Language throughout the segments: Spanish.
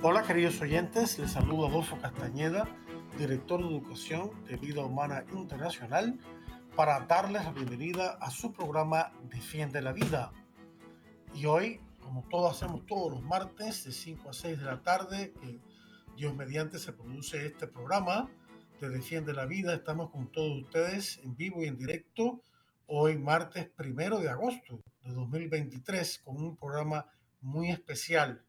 Hola queridos oyentes, les saludo Adolfo Castañeda, director de Educación de Vida Humana Internacional, para darles la bienvenida a su programa Defiende la Vida. Y hoy, como todos hacemos todos los martes de 5 a 6 de la tarde, que Dios mediante se produce este programa de Defiende la Vida, estamos con todos ustedes en vivo y en directo, hoy martes primero de agosto de 2023, con un programa muy especial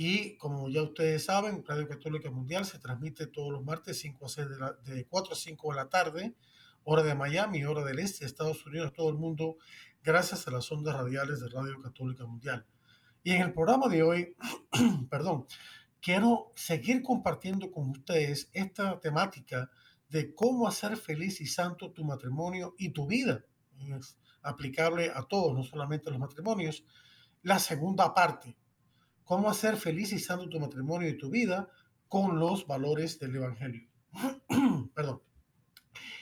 y como ya ustedes saben, Radio Católica Mundial se transmite todos los martes 5 a 6 de, 4 a 5 de la tarde, hora de Miami, hora del este, Estados Unidos, todo el mundo, gracias a las ondas radiales de Radio Católica Mundial. Y en el programa de hoy, perdón, quiero seguir compartiendo con ustedes esta temática de cómo hacer feliz y santo tu matrimonio y tu vida. Es aplicable a todos, no solamente a los matrimonios. La segunda parte, cómo hacer feliz y santo tu matrimonio y tu vida con los valores del Evangelio. Perdón.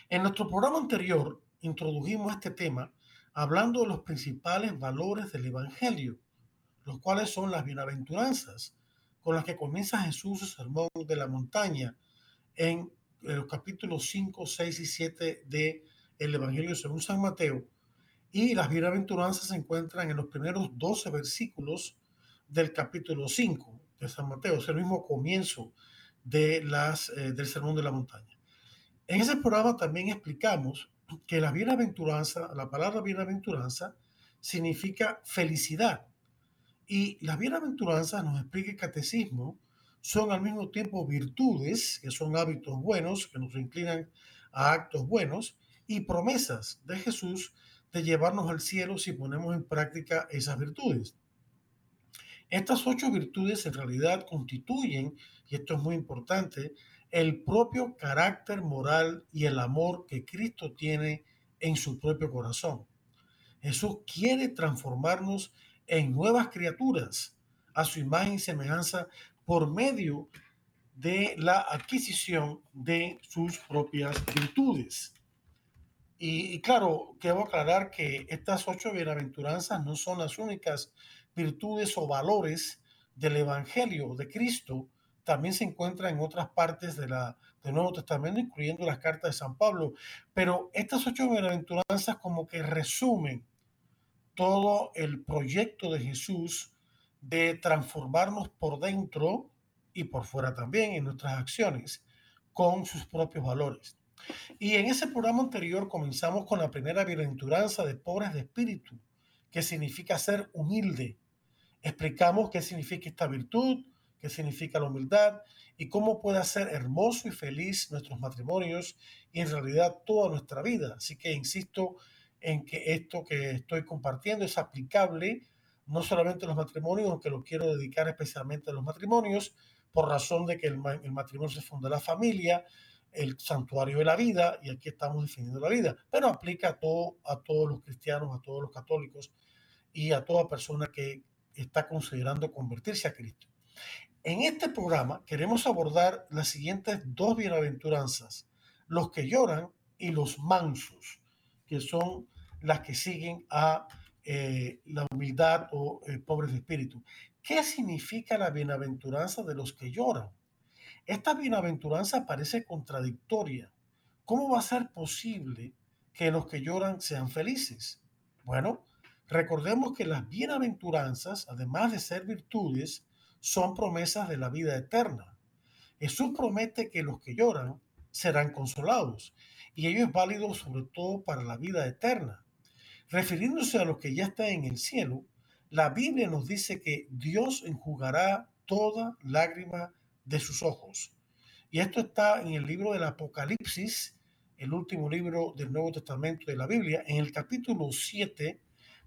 En nuestro programa anterior introdujimos este tema hablando de los principales valores del Evangelio, los cuales son las bienaventuranzas con las que comienza Jesús su sermón de la montaña en los capítulos 5, 6 y 7 del el Evangelio según San Mateo. Y las bienaventuranzas se encuentran en los primeros 12 versículos del capítulo 5 de San Mateo, es el mismo comienzo de las, eh, del Sermón de la Montaña. En ese programa también explicamos que la bienaventuranza, la palabra bienaventuranza, significa felicidad. Y las bienaventuranzas, nos explica el catecismo, son al mismo tiempo virtudes, que son hábitos buenos, que nos inclinan a actos buenos, y promesas de Jesús de llevarnos al cielo si ponemos en práctica esas virtudes. Estas ocho virtudes en realidad constituyen, y esto es muy importante, el propio carácter moral y el amor que Cristo tiene en su propio corazón. Jesús quiere transformarnos en nuevas criaturas a su imagen y semejanza por medio de la adquisición de sus propias virtudes. Y, y, claro, quiero aclarar que estas ocho bienaventuranzas no son las únicas virtudes o valores del Evangelio de Cristo también se encuentra en otras partes del Nuevo Testamento, incluyendo las cartas de San Pablo. Pero estas ocho bienaventuranzas como que resumen todo el proyecto de Jesús de transformarnos por dentro y por fuera también en nuestras acciones con sus propios valores. Y en ese programa anterior comenzamos con la primera bienaventuranza de pobres de espíritu, que significa ser humilde, explicamos qué significa esta virtud, qué significa la humildad y cómo puede hacer hermoso y feliz nuestros matrimonios y en realidad toda nuestra vida. Así que insisto en que esto que estoy compartiendo es aplicable no solamente a los matrimonios, aunque lo quiero dedicar especialmente a los matrimonios, por razón de que el, matrimonio se funda la familia, el santuario de la vida, y aquí estamos definiendo la vida, pero aplica a, todo, a todos los cristianos, a todos los católicos y a toda persona que está considerando convertirse a Cristo. En este programa queremos abordar las siguientes dos bienaventuranzas, los que lloran y los mansos, que son las que siguen a eh, la humildad o el pobres de espíritu. ¿Qué significa la bienaventuranza de los que lloran? Esta bienaventuranza parece contradictoria. ¿Cómo va a ser posible que los que lloran sean felices? Bueno, Recordemos que las bienaventuranzas, además de ser virtudes, son promesas de la vida eterna. Jesús promete que los que lloran serán consolados y ello es válido sobre todo para la vida eterna. Refiriéndose a los que ya están en el cielo, la Biblia nos dice que Dios enjugará toda lágrima de sus ojos. Y esto está en el libro del Apocalipsis, el último libro del Nuevo Testamento de la Biblia, en el capítulo 7,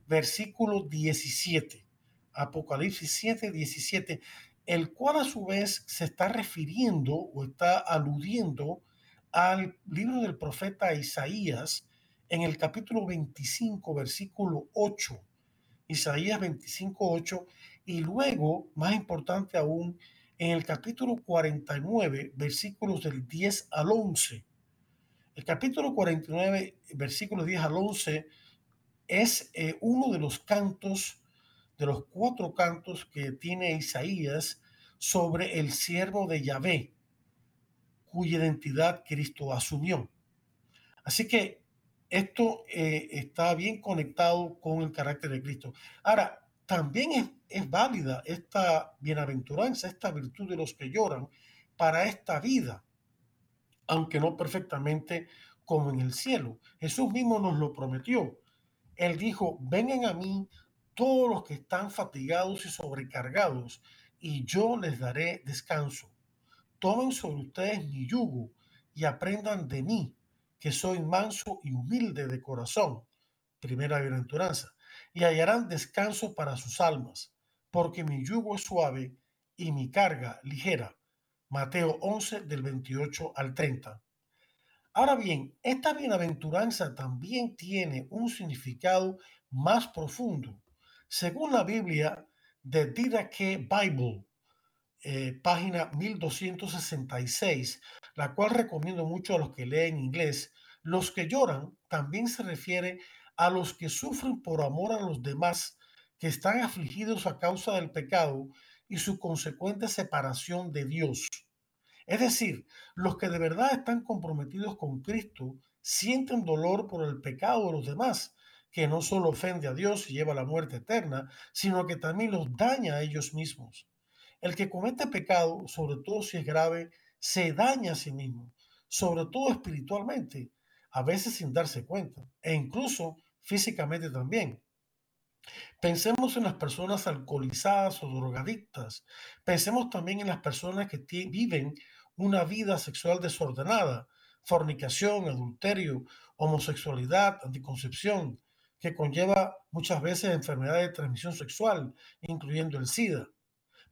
versículo 17. Apocalipsis 7, 17. el cual a su vez se está refiriendo o está aludiendo al libro del profeta Isaías en el capítulo 25, versículo 8. Isaías 25, 8. Y luego, más importante aún, en el capítulo 49, versículos del 10 al 11. El capítulo 49, versículos 10 al 11, es eh, uno de los cantos de los cuatro cantos que tiene Isaías sobre el siervo de Yahvé, cuya identidad Cristo asumió. Así que esto eh, está bien conectado con el carácter de Cristo. Ahora, también es, es válida esta bienaventuranza, esta virtud de los que lloran para esta vida, aunque no perfectamente como en el cielo. Jesús mismo nos lo prometió. Él dijo, vengan a mí todos los que están fatigados y sobrecargados, y yo les daré descanso. Tomen sobre ustedes mi yugo y aprendan de mí, que soy manso y humilde de corazón. Primera bienaventuranza. Y hallarán descanso para sus almas, porque mi yugo es suave y mi carga ligera. Mateo 11 del 28 al 30. Ahora bien, esta bienaventuranza también tiene un significado más profundo según la Biblia de Didache Bible, eh, página 1266, la cual recomiendo mucho a los que leen inglés, los que lloran también se refiere a los que sufren por amor a los demás, que están afligidos a causa del pecado y su consecuente separación de Dios. Es decir, los que de verdad están comprometidos con Cristo sienten dolor por el pecado de los demás que no solo ofende a Dios y lleva a la muerte eterna, sino que también los daña a ellos mismos. El que comete pecado, sobre todo si es grave, se daña a sí mismo, sobre todo espiritualmente, a veces sin darse cuenta, e incluso físicamente también. Pensemos en las personas alcoholizadas o drogadictas. Pensemos también en las personas que viven una vida sexual desordenada, fornicación, adulterio, homosexualidad, anticoncepción, que conlleva muchas veces enfermedades de transmisión sexual, incluyendo el SIDA.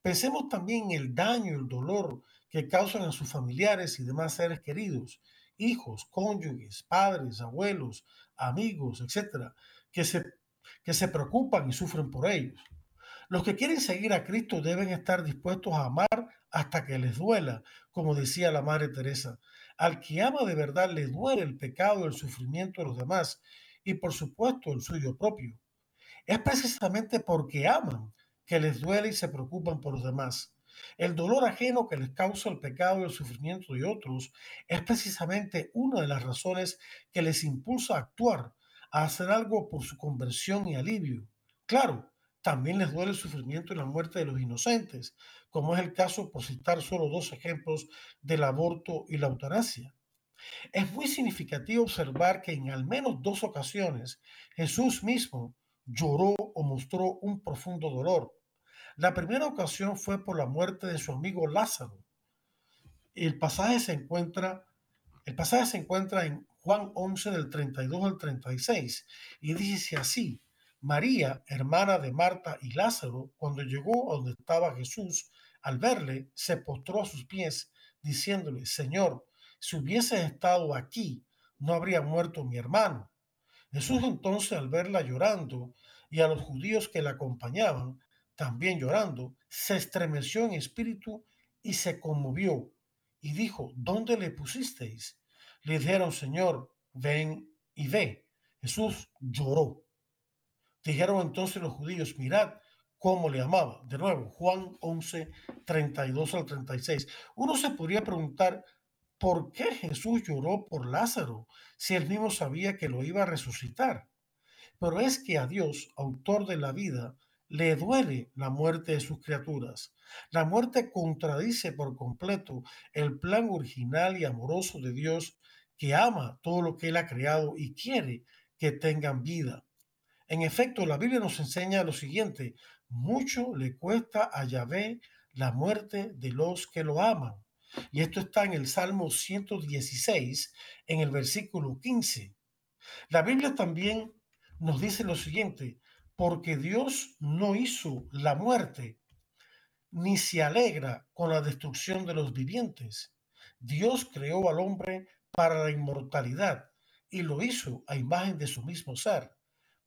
Pensemos también en el daño el dolor que causan a sus familiares y demás seres queridos, hijos, cónyuges, padres, abuelos, amigos, etcétera, que se, que se preocupan y sufren por ellos. Los que quieren seguir a Cristo deben estar dispuestos a amar hasta que les duela, como decía la Madre Teresa. Al que ama de verdad le duele el pecado el sufrimiento de los demás y por supuesto el suyo propio. Es precisamente porque aman que les duele y se preocupan por los demás. El dolor ajeno que les causa el pecado y el sufrimiento de otros es precisamente una de las razones que les impulsa a actuar, a hacer algo por su conversión y alivio. Claro, también les duele el sufrimiento y la muerte de los inocentes, como es el caso, por citar solo dos ejemplos, del aborto y la eutanasia. Es muy significativo observar que en al menos dos ocasiones Jesús mismo lloró o mostró un profundo dolor. La primera ocasión fue por la muerte de su amigo Lázaro. El pasaje se encuentra, el pasaje se encuentra en Juan 11 del 32 al 36 y dice así, María, hermana de Marta y Lázaro, cuando llegó a donde estaba Jesús, al verle, se postró a sus pies, diciéndole, Señor, si hubiese estado aquí, no habría muerto mi hermano. Jesús entonces al verla llorando y a los judíos que la acompañaban, también llorando, se estremeció en espíritu y se conmovió y dijo, ¿dónde le pusisteis? Le dijeron, Señor, ven y ve. Jesús lloró. Dijeron entonces los judíos, mirad cómo le amaba. De nuevo, Juan 11, 32 al 36. Uno se podría preguntar, ¿Por qué Jesús lloró por Lázaro si él mismo sabía que lo iba a resucitar? Pero es que a Dios, autor de la vida, le duele la muerte de sus criaturas. La muerte contradice por completo el plan original y amoroso de Dios que ama todo lo que Él ha creado y quiere que tengan vida. En efecto, la Biblia nos enseña lo siguiente, mucho le cuesta a Yahvé la muerte de los que lo aman. Y esto está en el Salmo 116, en el versículo 15. La Biblia también nos dice lo siguiente, porque Dios no hizo la muerte, ni se alegra con la destrucción de los vivientes. Dios creó al hombre para la inmortalidad y lo hizo a imagen de su mismo ser.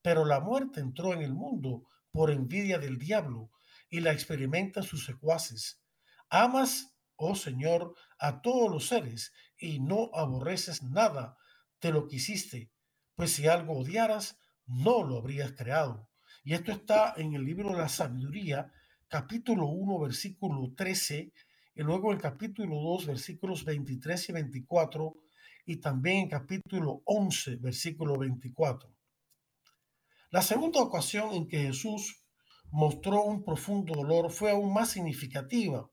Pero la muerte entró en el mundo por envidia del diablo y la experimentan sus secuaces. Amas, oh Señor, a todos los seres y no aborreces nada de lo que hiciste, pues si algo odiaras, no lo habrías creado. Y esto está en el libro de la sabiduría, capítulo 1, versículo 13, y luego en capítulo 2, versículos 23 y 24, y también en capítulo 11, versículo 24. La segunda ocasión en que Jesús mostró un profundo dolor fue aún más significativa.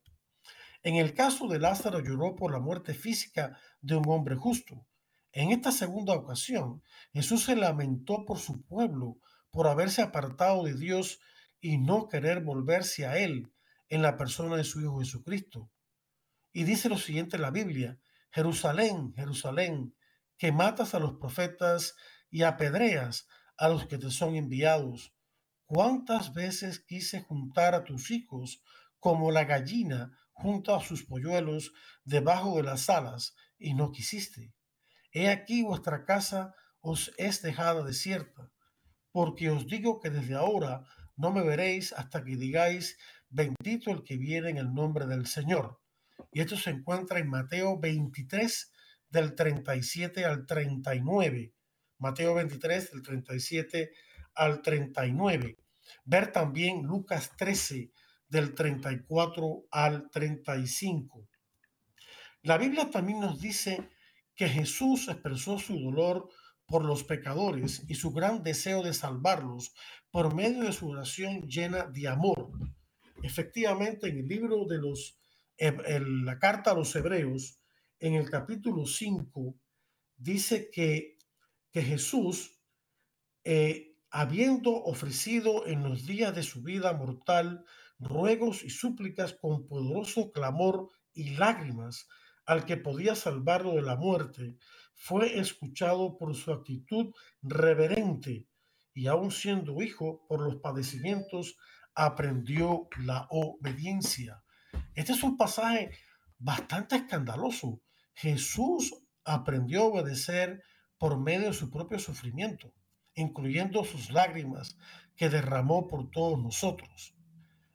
En el caso de Lázaro lloró por la muerte física de un hombre justo. En esta segunda ocasión, Jesús se lamentó por su pueblo, por haberse apartado de Dios y no querer volverse a Él en la persona de su Hijo Jesucristo. Y dice lo siguiente en la Biblia, Jerusalén, Jerusalén, que matas a los profetas y apedreas a los que te son enviados. ¿Cuántas veces quise juntar a tus hijos como la gallina junto a sus polluelos debajo de las alas y no quisiste? He aquí vuestra casa os es dejada desierta, porque os digo que desde ahora no me veréis hasta que digáis, bendito el que viene en el nombre del Señor. Y esto se encuentra en Mateo 23 del 37 al 39. Mateo 23 del 37 al 39. Ver también Lucas 13 del 34 al 35. La Biblia también nos dice que Jesús expresó su dolor por los pecadores y su gran deseo de salvarlos por medio de su oración llena de amor. Efectivamente, en el libro de los, la carta a los hebreos, en el capítulo 5, dice que que Jesús, eh, habiendo ofrecido en los días de su vida mortal ruegos y súplicas con poderoso clamor y lágrimas al que podía salvarlo de la muerte, fue escuchado por su actitud reverente y aun siendo hijo por los padecimientos, aprendió la obediencia. Este es un pasaje bastante escandaloso. Jesús aprendió a obedecer por medio de su propio sufrimiento, incluyendo sus lágrimas que derramó por todos nosotros.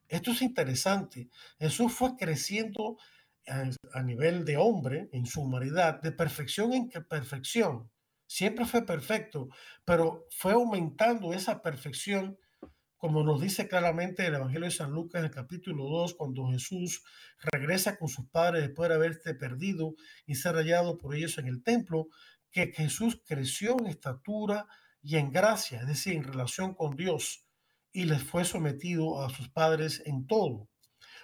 Esto es interesante. Jesús fue creciendo a, nivel de hombre en su humanidad, de perfección en perfección. Siempre fue perfecto, pero fue aumentando esa perfección, como nos dice claramente el Evangelio de San Lucas en el capítulo 2, cuando Jesús regresa con sus padres después de haberse perdido y ser hallado por ellos en el templo, que Jesús creció en estatura y en gracia, es decir, en relación con Dios, y les fue sometido a sus padres en todo.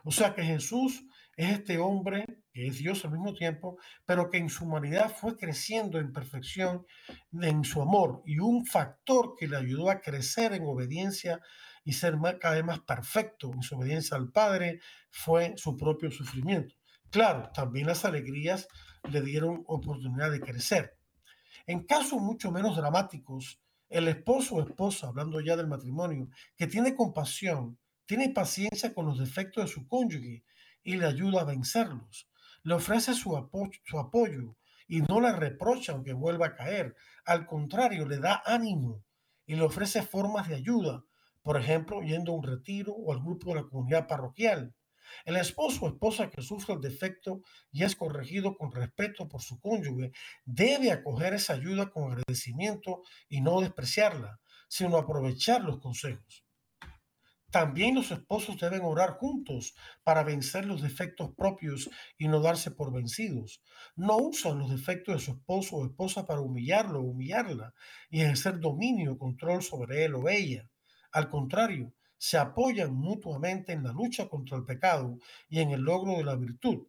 O sea que Jesús es este hombre que es Dios al mismo tiempo, pero que en su humanidad fue creciendo en perfección en su amor y un factor que le ayudó a crecer en obediencia y ser cada vez más perfecto en su obediencia al Padre fue su propio sufrimiento. Claro, también las alegrías le dieron oportunidad de crecer. En casos mucho menos dramáticos, el esposo o esposa, hablando ya del matrimonio, que tiene compasión, tiene paciencia con los defectos de su cónyuge y le ayuda a vencerlos. Le ofrece su, apoyo y no le reprocha aunque vuelva a caer. Al contrario, le da ánimo y le ofrece formas de ayuda, por ejemplo, yendo a un retiro o al grupo de la comunidad parroquial. El esposo o esposa que sufre el defecto y es corregido con respeto por su cónyuge debe acoger esa ayuda con agradecimiento y no despreciarla, sino aprovechar los consejos. También los esposos deben orar juntos para vencer los defectos propios y no darse por vencidos. No usan los defectos de su esposo o esposa para humillarlo o humillarla y ejercer dominio o control sobre él o ella. Al contrario, se apoyan mutuamente en la lucha contra el pecado y en el logro de la virtud.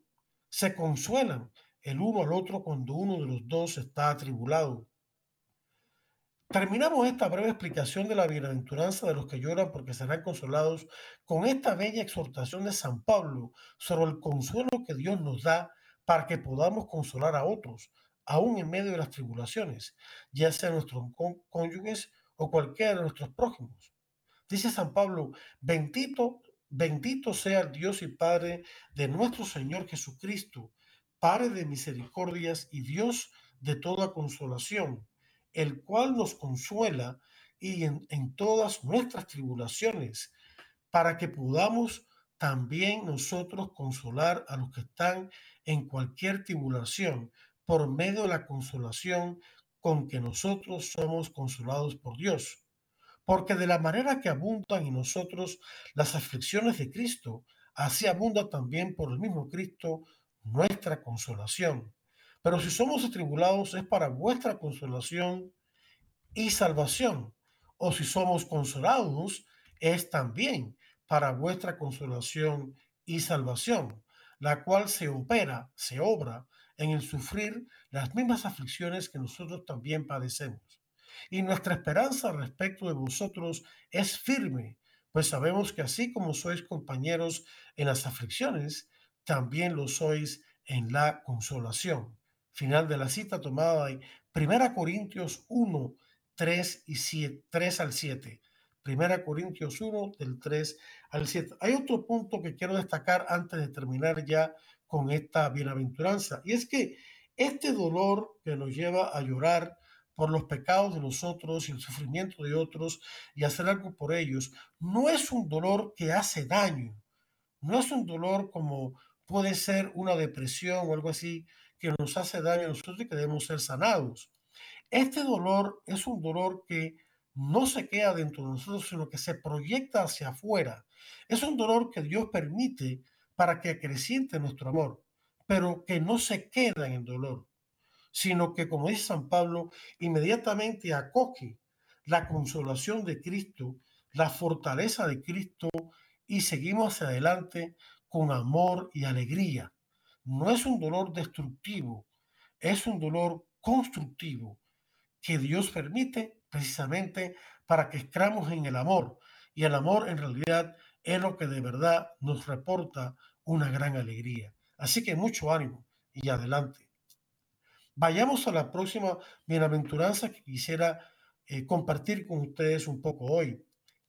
Se consuelan el uno al otro cuando uno de los dos está atribulado. Terminamos esta breve explicación de la bienaventuranza de los que lloran porque serán consolados con esta bella exhortación de San Pablo sobre el consuelo que Dios nos da para que podamos consolar a otros, aún en medio de las tribulaciones, ya sean nuestros cónyuges o cualquiera de nuestros prójimos. Dice San Pablo, bendito Bendito sea el Dios y Padre de nuestro Señor Jesucristo, Padre de misericordias y Dios de toda consolación, el cual nos consuela y en, en todas nuestras tribulaciones, para que podamos también nosotros consolar a los que están en cualquier tribulación por medio de la consolación con que nosotros somos consolados por Dios. Porque de la manera que abundan en nosotros las aflicciones de Cristo, así abunda también por el mismo Cristo nuestra consolación. Pero si somos atribulados es para vuestra consolación y salvación. O si somos consolados es también para vuestra consolación y salvación, la cual se opera, se obra en el sufrir las mismas aflicciones que nosotros también padecemos. Y nuestra esperanza respecto de vosotros es firme, pues sabemos que así como sois compañeros en las aflicciones, también lo sois en la consolación. Final de la cita tomada de 1 Corintios 1, 3, y 7, 3 al 7. 1 Corintios 1, del 3 al 7. Hay otro punto que quiero destacar antes de terminar ya con esta bienaventuranza. Y es que este dolor que nos lleva a llorar por los pecados de los otros y el sufrimiento de otros y hacer algo por ellos, no es un dolor que hace daño, no es un dolor como puede ser una depresión o algo así que nos hace daño a nosotros y que debemos ser sanados. Este dolor es un dolor que no se queda dentro de nosotros, sino que se proyecta hacia afuera. Es un dolor que Dios permite para que acreciente nuestro amor, pero que no se queda en el dolor, sino que, como dice San Pablo, inmediatamente acoge la consolación de Cristo, la fortaleza de Cristo y seguimos hacia adelante con amor y alegría. No es un dolor destructivo, es un dolor constructivo que Dios permite precisamente para que escramos en el amor. Y el amor en realidad es lo que de verdad nos reporta una gran alegría. Así que mucho ánimo y adelante. Vayamos a la próxima bienaventuranza que quisiera eh, compartir con ustedes un poco hoy.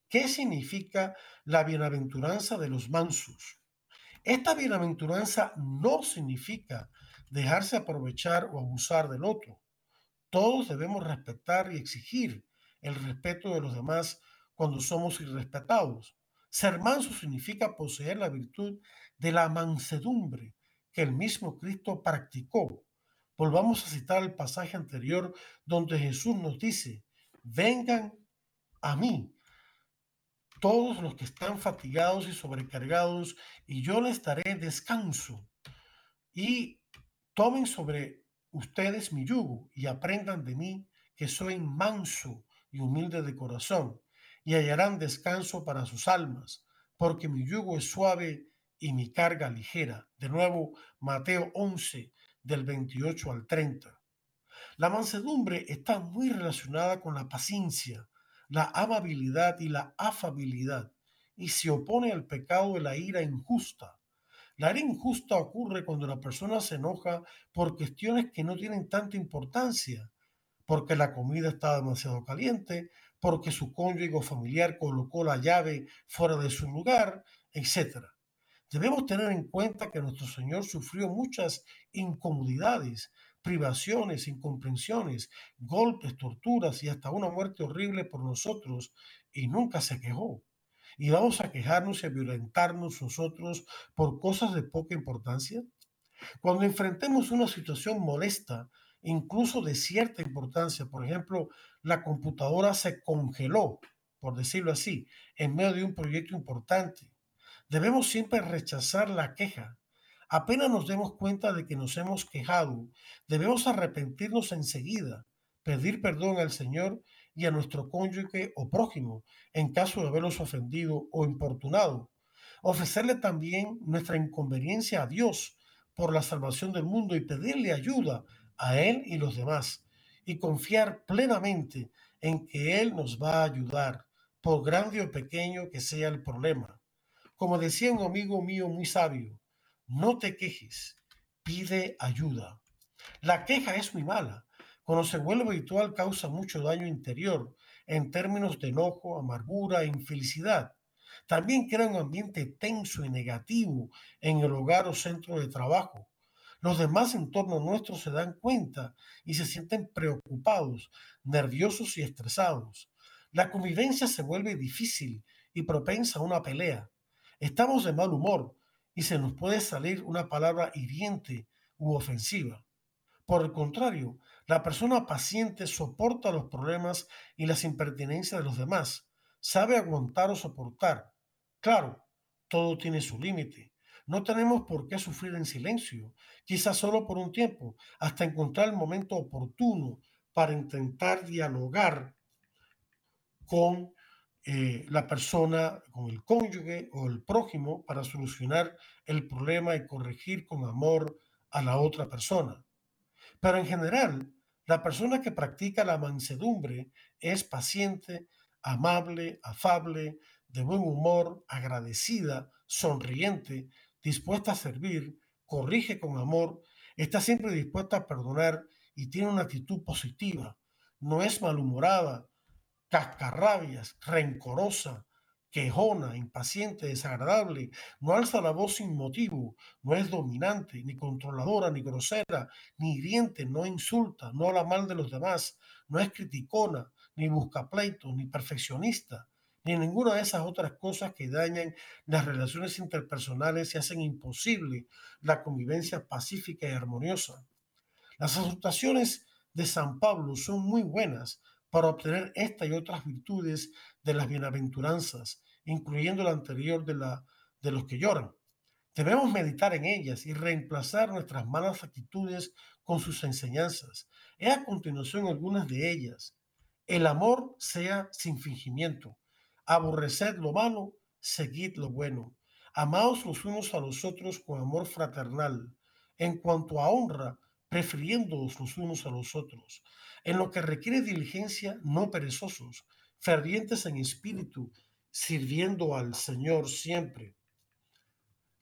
¿Qué significa la bienaventuranza de los mansos? Esta bienaventuranza no significa dejarse aprovechar o abusar del otro. Todos debemos respetar y exigir el respeto de los demás cuando somos irrespetados. Ser manso significa poseer la virtud de la mansedumbre que el mismo Cristo practicó. Volvamos a citar el pasaje anterior donde Jesús nos dice, vengan a mí todos los que están fatigados y sobrecargados, y yo les daré descanso. Y tomen sobre ustedes mi yugo y aprendan de mí, que soy manso y humilde de corazón, y hallarán descanso para sus almas, porque mi yugo es suave y mi carga ligera. De nuevo, Mateo 11, del 28 al 30. La mansedumbre está muy relacionada con la paciencia, la amabilidad y la afabilidad, y se opone al pecado de la ira injusta. La ira injusta ocurre cuando la persona se enoja por cuestiones que no tienen tanta importancia, porque la comida está demasiado caliente, porque su cónyuge familiar colocó la llave fuera de su lugar, etc. Debemos tener en cuenta que nuestro Señor sufrió muchas incomodidades, privaciones, incomprensiones, golpes, torturas y hasta una muerte horrible por nosotros y nunca se quejó. ¿Y vamos a quejarnos y a violentarnos nosotros por cosas de poca importancia? Cuando enfrentemos una situación molesta, incluso de cierta importancia, por ejemplo, la computadora se congeló, por decirlo así, en medio de un proyecto importante, Debemos siempre rechazar la queja. Apenas nos demos cuenta de que nos hemos quejado, debemos arrepentirnos enseguida, pedir perdón al Señor y a nuestro cónyuge o prójimo en caso de haberlos ofendido o importunado. Ofrecerle también nuestra inconveniencia a Dios por la salvación del mundo y pedirle ayuda a Él y los demás y confiar plenamente en que Él nos va a ayudar, por grande o pequeño que sea el problema. Como decía un amigo mío muy sabio, no te quejes, pide ayuda. La queja es muy mala. Cuando se vuelve habitual causa mucho daño interior en términos de enojo, amargura e infelicidad. También crea un ambiente tenso y negativo en el hogar o centro de trabajo. Los demás en torno nuestro se dan cuenta y se sienten preocupados, nerviosos y estresados. La convivencia se vuelve difícil y propensa a una pelea. Estamos de mal humor y se nos puede salir una palabra hiriente u ofensiva. Por el contrario, la persona paciente soporta los problemas y las impertinencias de los demás, sabe aguantar o soportar. Claro, todo tiene su límite. No tenemos por qué sufrir en silencio, quizás solo por un tiempo, hasta encontrar el momento oportuno para intentar dialogar con eh, la persona, con el cónyuge o el prójimo para solucionar el problema y corregir con amor a la otra persona. Pero en general, la persona que practica la mansedumbre es paciente, amable, afable, de buen humor, agradecida, sonriente, dispuesta a servir, corrige con amor, está siempre dispuesta a perdonar y tiene una actitud positiva. No es malhumorada, cascarrabias, rencorosa, quejona, impaciente, desagradable, no alza la voz sin motivo, no es dominante, ni controladora, ni grosera, ni hiriente, no insulta, no habla mal de los demás, no es criticona, ni busca pleito, ni perfeccionista, ni ninguna de esas otras cosas que dañan las relaciones interpersonales y hacen imposible la convivencia pacífica y armoniosa. Las exhortaciones de San Pablo son muy buenas para obtener esta y otras virtudes de las bienaventuranzas, incluyendo la anterior de, la, de los que lloran. Debemos meditar en ellas y reemplazar nuestras malas actitudes con sus enseñanzas. He a continuación algunas de ellas. El amor sea sin fingimiento. Aborreced lo malo, seguid lo bueno. Amaos los unos a los otros con amor fraternal. En cuanto a honra, prefiriéndoos los unos a los otros. En lo que requiere diligencia, no perezosos, fervientes en espíritu, sirviendo al Señor siempre.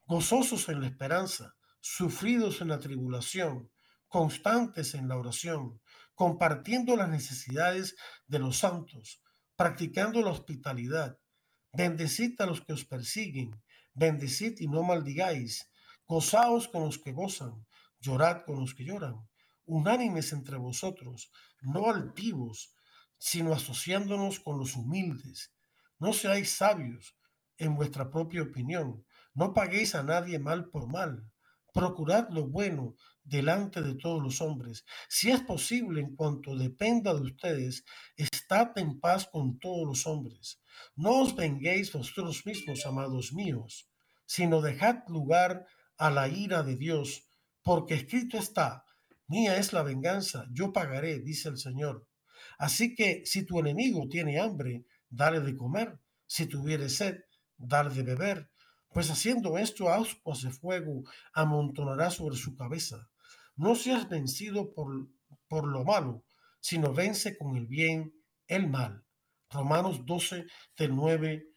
Gozosos en la esperanza, sufridos en la tribulación, constantes en la oración, compartiendo las necesidades de los santos, practicando la hospitalidad. Bendecid a los que os persiguen, bendecid y no maldigáis, gozaos con los que gozan, llorad con los que lloran, unánimes entre vosotros, no altivos, sino asociándonos con los humildes. No seáis sabios en vuestra propia opinión, no paguéis a nadie mal por mal, procurad lo bueno delante de todos los hombres. Si es posible, en cuanto dependa de ustedes, estad en paz con todos los hombres. No os venguéis vosotros mismos, amados míos, sino dejad lugar a la ira de Dios porque escrito está, mía es la venganza, yo pagaré, dice el Señor. Así que si tu enemigo tiene hambre, dale de comer, si tuviere sed, dale de beber, pues haciendo esto, ascuas de fuego amontonará sobre su cabeza. No seas vencido por, por lo malo, sino vence con el bien el mal. Romanos 12, del 9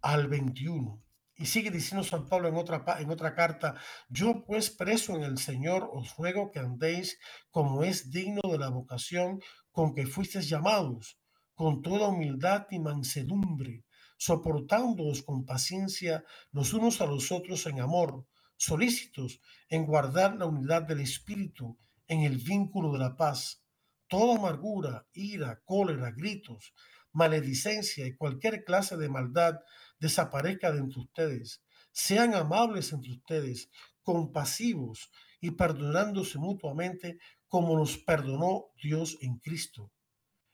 al 21. Y sigue diciendo San Pablo en otra, en otra carta, yo pues preso en el Señor os ruego que andéis como es digno de la vocación con que fuisteis llamados, con toda humildad y mansedumbre, soportándoos con paciencia los unos a los otros en amor, solícitos en guardar la unidad del Espíritu en el vínculo de la paz. Toda amargura, ira, cólera, gritos, maledicencia y cualquier clase de maldad desaparezca de entre ustedes. Sean amables entre ustedes, compasivos y perdonándose mutuamente como nos perdonó Dios en Cristo.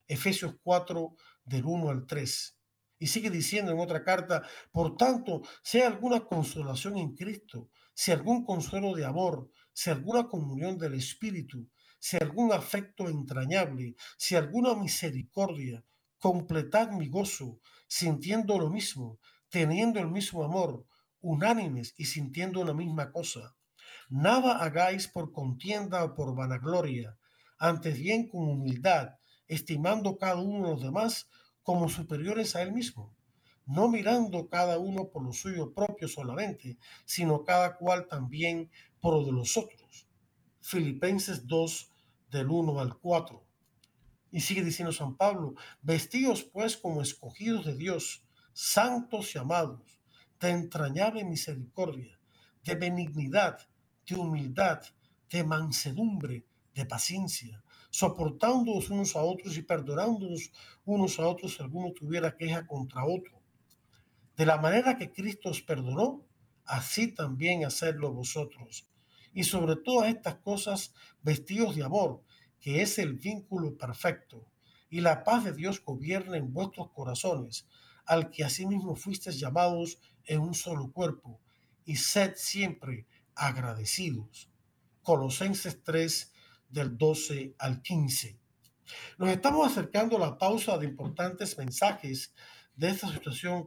Efesios 4 del 1 al 3. Y sigue diciendo en otra carta, por tanto, sea alguna consolación en Cristo, si algún consuelo de amor, si alguna comunión del Espíritu, si algún afecto entrañable, si alguna misericordia, completad mi gozo, sintiendo lo mismo, teniendo el mismo amor, unánimes y sintiendo la misma cosa. Nada hagáis por contienda o por vanagloria, antes bien con humildad, estimando cada uno los demás como superiores a él mismo, no mirando cada uno por lo suyo propio solamente, sino cada cual también por lo de los otros. Filipenses 2 del 1 al 4. Y sigue diciendo San Pablo, vestidos pues como escogidos de Dios, santos y amados, de entrañable misericordia, de benignidad, de humildad, de mansedumbre, de paciencia, soportándonos unos a otros y perdonándonos unos a otros si alguno tuviera queja contra otro. De la manera que Cristo os perdonó, así también hacerlo vosotros. Y sobre todas estas cosas, vestidos de amor, que es el vínculo perfecto, y la paz de Dios gobierne en vuestros corazones, al que asimismo fuisteis llamados en un solo cuerpo, y sed siempre agradecidos. Colosenses 3, del 12 al 15. Nos estamos acercando a la pausa de importantes mensajes de esta situación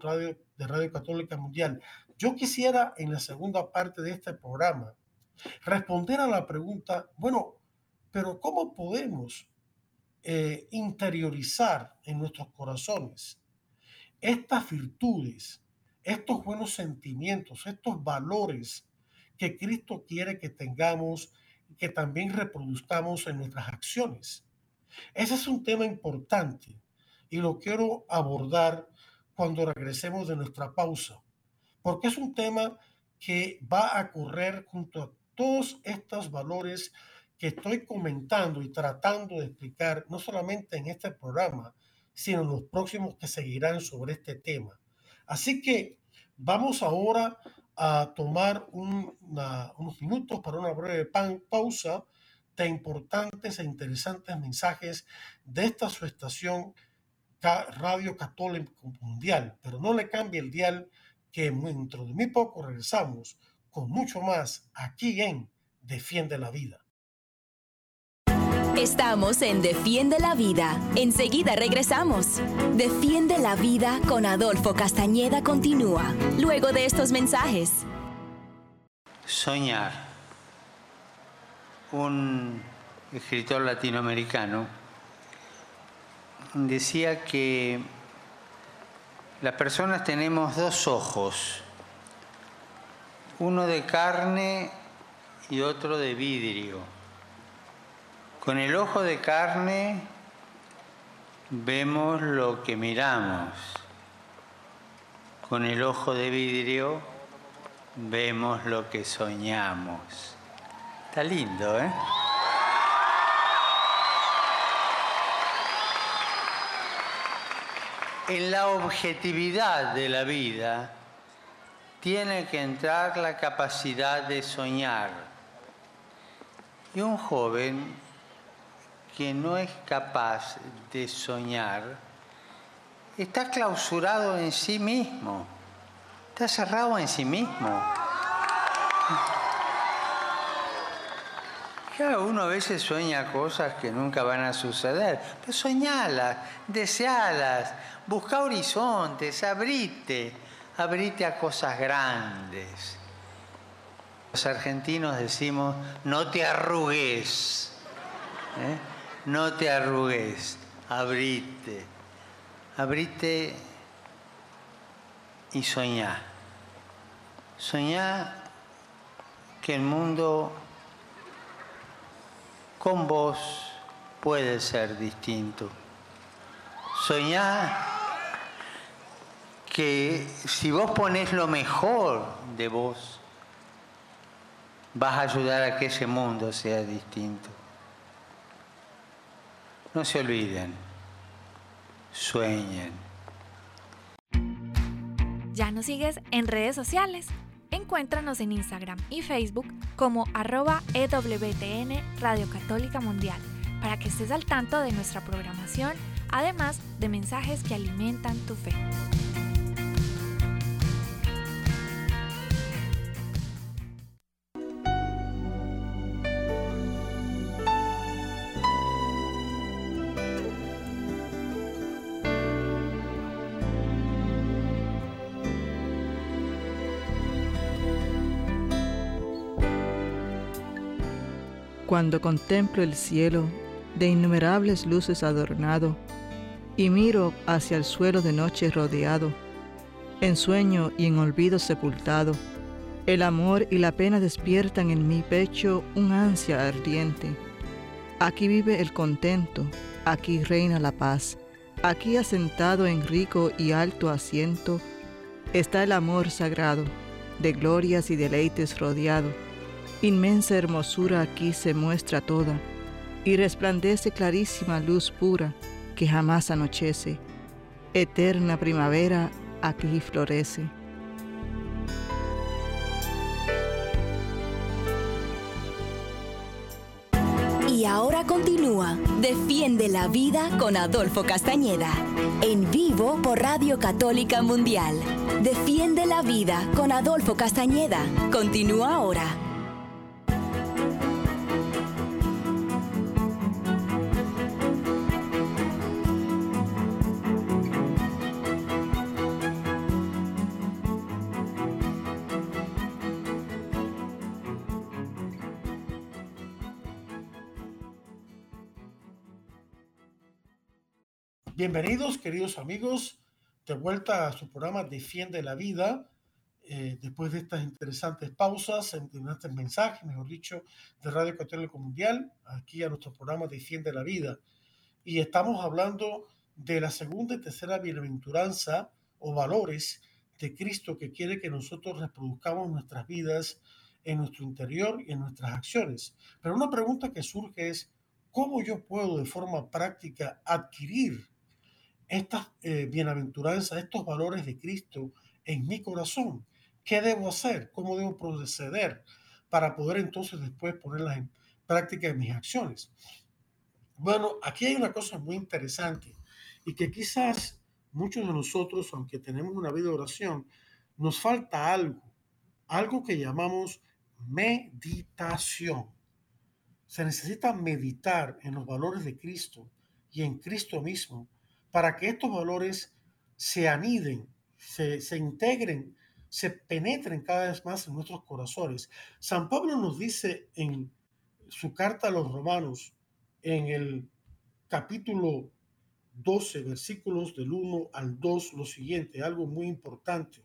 de Radio Católica Mundial. Yo quisiera en la segunda parte de este programa responder a la pregunta, bueno, pero ¿cómo podemos eh, interiorizar en nuestros corazones estas virtudes, estos buenos sentimientos, estos valores que Cristo quiere que tengamos y que también reproduzcamos en nuestras acciones? Ese es un tema importante y lo quiero abordar cuando regresemos de nuestra pausa, porque es un tema que va a correr junto a todos estos valores que estoy comentando y tratando de explicar, no solamente en este programa, sino los próximos que seguirán sobre este tema. Así que vamos ahora a tomar unos minutos para una breve pausa de importantes e interesantes mensajes de esta su estación Radio Católica Mundial. Pero no le cambie el dial que dentro de muy poco regresamos con mucho más aquí en Defiende la Vida. Estamos en Defiende la Vida. Enseguida regresamos. Defiende la Vida con Adolfo Castañeda continúa, luego de estos mensajes. Soñar. Un escritor latinoamericano decía que las personas tenemos dos ojos, uno de carne y otro de vidrio con el ojo de carne vemos lo que miramos. Con el ojo de vidrio vemos lo que soñamos. Está lindo, ¿eh? En la objetividad de la vida tiene que entrar la capacidad de soñar. Y un joven que no es capaz de soñar está clausurado en sí mismo, está cerrado en sí mismo. Uno a veces sueña cosas que nunca van a suceder, pero soñalas, desealas, busca horizontes, abrite, abrite a cosas grandes. Los argentinos decimos, no te arrugues. ¿eh? No te arrugues, abrite, abrite y soñá. Soñá que el mundo con vos puede ser distinto. Soñá que si vos pones lo mejor de vos, vas a ayudar a que ese mundo sea distinto. No se olviden, sueñen. ¿Ya nos sigues en redes sociales? Encuéntranos en Instagram y Facebook como arroba EWTN Radio Católica Mundial para que estés al tanto de nuestra programación, además de mensajes que alimentan tu fe. Cuando contemplo el cielo, de innumerables luces adornado, y miro hacia el suelo de noche rodeado, en sueño y en olvido sepultado, el amor y la pena despiertan en mi pecho un ansia ardiente. Aquí vive el contento, aquí reina la paz, Aquí asentado en rico y alto asiento está el amor sagrado, de glorias y deleites rodeado. Inmensa hermosura aquí se muestra toda, y resplandece clarísima luz pura que jamás anochece. Eterna primavera aquí florece. Y ahora continúa Defiende la Vida con Adolfo Castañeda. En vivo por Radio Católica Mundial. Defiende la Vida con Adolfo Castañeda. Continúa ahora. Bienvenidos, queridos amigos, de vuelta a su programa Defiende la Vida. Eh, después de estas interesantes pausas, interesantes mensajes, mejor dicho, de Radio Católica Mundial, aquí a nuestro programa Defiende la Vida. Y estamos hablando de la segunda y tercera bienaventuranza o valores de Cristo que quiere que nosotros reproduzcamos nuestras vidas en nuestro interior y en nuestras acciones. Pero una pregunta que surge es, ¿cómo yo puedo de forma práctica adquirir estas eh, bienaventuranzas, estos valores de Cristo en mi corazón. ¿Qué debo hacer? ¿Cómo debo proceder para poder entonces después ponerlas en práctica en mis acciones? Bueno, aquí hay una cosa muy interesante y que quizás muchos de nosotros, aunque tenemos una vida de oración, nos falta algo, algo que llamamos meditación. Se necesita meditar en los valores de Cristo y en Cristo mismo para que estos valores se aniden, se, integren, se penetren cada vez más en nuestros corazones. San Pablo nos dice en su carta a los romanos, en el capítulo 12, versículos del 1 al 2, lo siguiente, algo muy importante.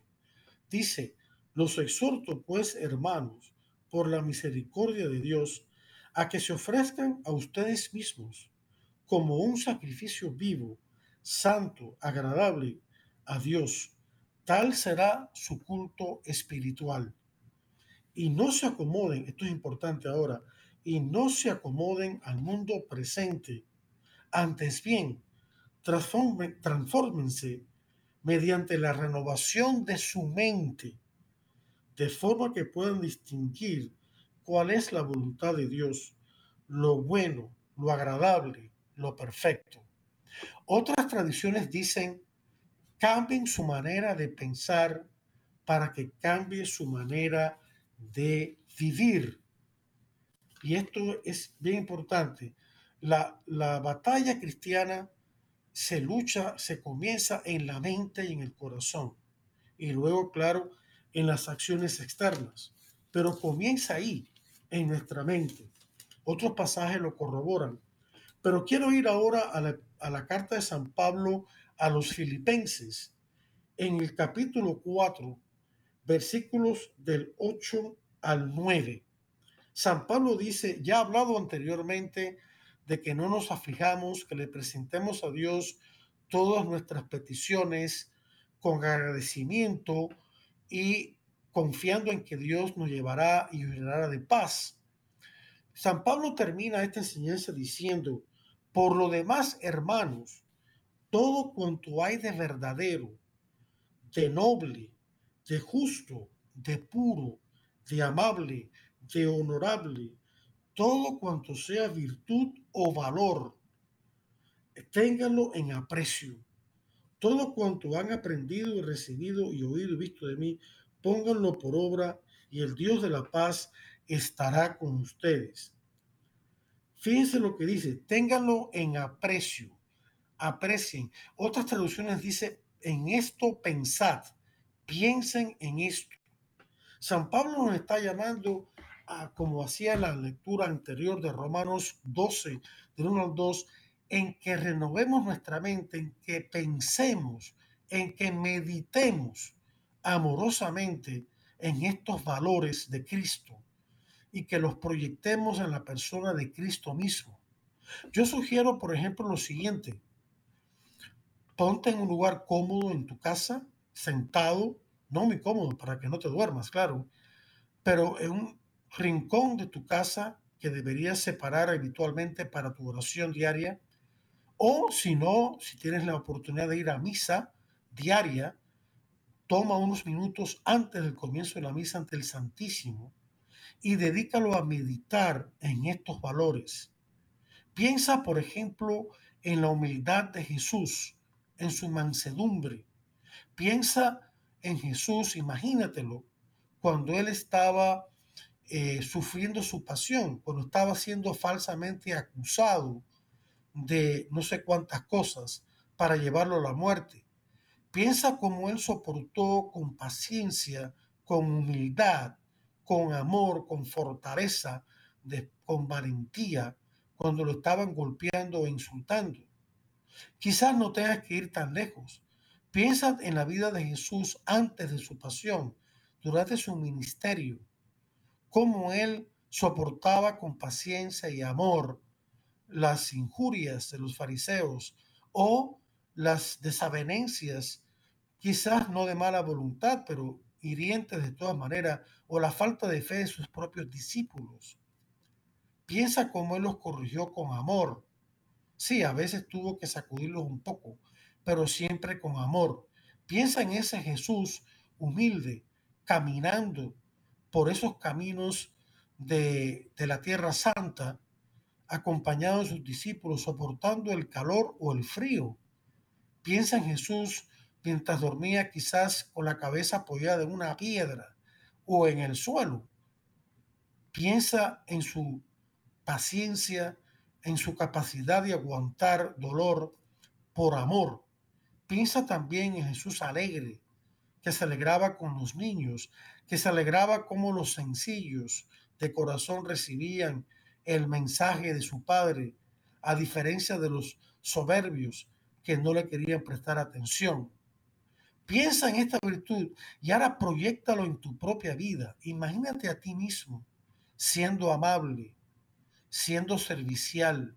Dice, los exhorto pues, hermanos, por la misericordia de Dios, a que se ofrezcan a ustedes mismos como un sacrificio vivo, santo, agradable a Dios. Tal será su culto espiritual. Y no se acomoden, esto es importante ahora, y no se acomoden al mundo presente. Antes bien, transfórmense mediante la renovación de su mente, de forma que puedan distinguir cuál es la voluntad de Dios, lo bueno, lo agradable, lo perfecto. Otras tradiciones dicen, cambien su manera de pensar para que cambie su manera de vivir. Y esto es bien importante. La, la batalla cristiana se lucha, se comienza en la mente y en el corazón. Y luego, claro, en las acciones externas. Pero comienza ahí, en nuestra mente. Otros pasajes lo corroboran. Pero quiero ir ahora a la, a la carta de San Pablo a los filipenses en el capítulo 4, versículos del 8 al 9. San Pablo dice, ya he hablado anteriormente de que no nos aflijamos, que le presentemos a Dios todas nuestras peticiones con agradecimiento y confiando en que Dios nos llevará y llenará de paz. San Pablo termina esta enseñanza diciendo, por lo demás, hermanos, todo cuanto hay de verdadero, de noble, de justo, de puro, de amable, de honorable, todo cuanto sea virtud o valor, ténganlo en aprecio. Todo cuanto han aprendido y recibido y oído y visto de mí, pónganlo por obra y el Dios de la paz estará con ustedes. Fíjense lo que dice, ténganlo en aprecio, aprecien. Otras traducciones dice, en esto pensad, piensen en esto. San Pablo nos está llamando a, como hacía la lectura anterior de Romanos 12, del 1 al 2, en que renovemos nuestra mente, en que pensemos, en que meditemos amorosamente en estos valores de Cristo y que los proyectemos en la persona de Cristo mismo. Yo sugiero, por ejemplo, lo siguiente. Ponte en un lugar cómodo en tu casa, sentado, no muy cómodo para que no te duermas, claro, pero en un rincón de tu casa que deberías separar habitualmente para tu oración diaria. O si no, si tienes la oportunidad de ir a misa diaria, toma unos minutos antes del comienzo de la misa ante el Santísimo y dedícalo a meditar en estos valores. Piensa, por ejemplo, en la humildad de Jesús, en su mansedumbre. Piensa en Jesús, imagínatelo, cuando él estaba eh, sufriendo su pasión, cuando estaba siendo falsamente acusado de no sé cuántas cosas para llevarlo a la muerte. Piensa cómo él soportó con paciencia, con humildad, con amor, con fortaleza, con valentía, cuando lo estaban golpeando e insultando. Quizás no tengas que ir tan lejos. Piensa en la vida de Jesús antes de su pasión, durante su ministerio, cómo él soportaba con paciencia y amor las injurias de los fariseos o las desavenencias, quizás no de mala voluntad, pero hirientes de todas maneras, o la falta de fe de sus propios discípulos. Piensa cómo él los corrigió con amor. Sí, a veces tuvo que sacudirlos un poco, pero siempre con amor. Piensa en ese Jesús humilde, caminando por esos caminos de, la Tierra Santa, acompañado de sus discípulos, soportando el calor o el frío. Piensa en Jesús mientras dormía quizás con la cabeza apoyada en una piedra o en el suelo. Piensa en su paciencia, en su capacidad de aguantar dolor por amor. Piensa también en Jesús alegre, que se alegraba con los niños, que se alegraba como los sencillos de corazón recibían el mensaje de su Padre, a diferencia de los soberbios que no le querían prestar atención. Piensa en esta virtud y ahora proyectalo en tu propia vida. Imagínate a ti mismo siendo amable, siendo servicial,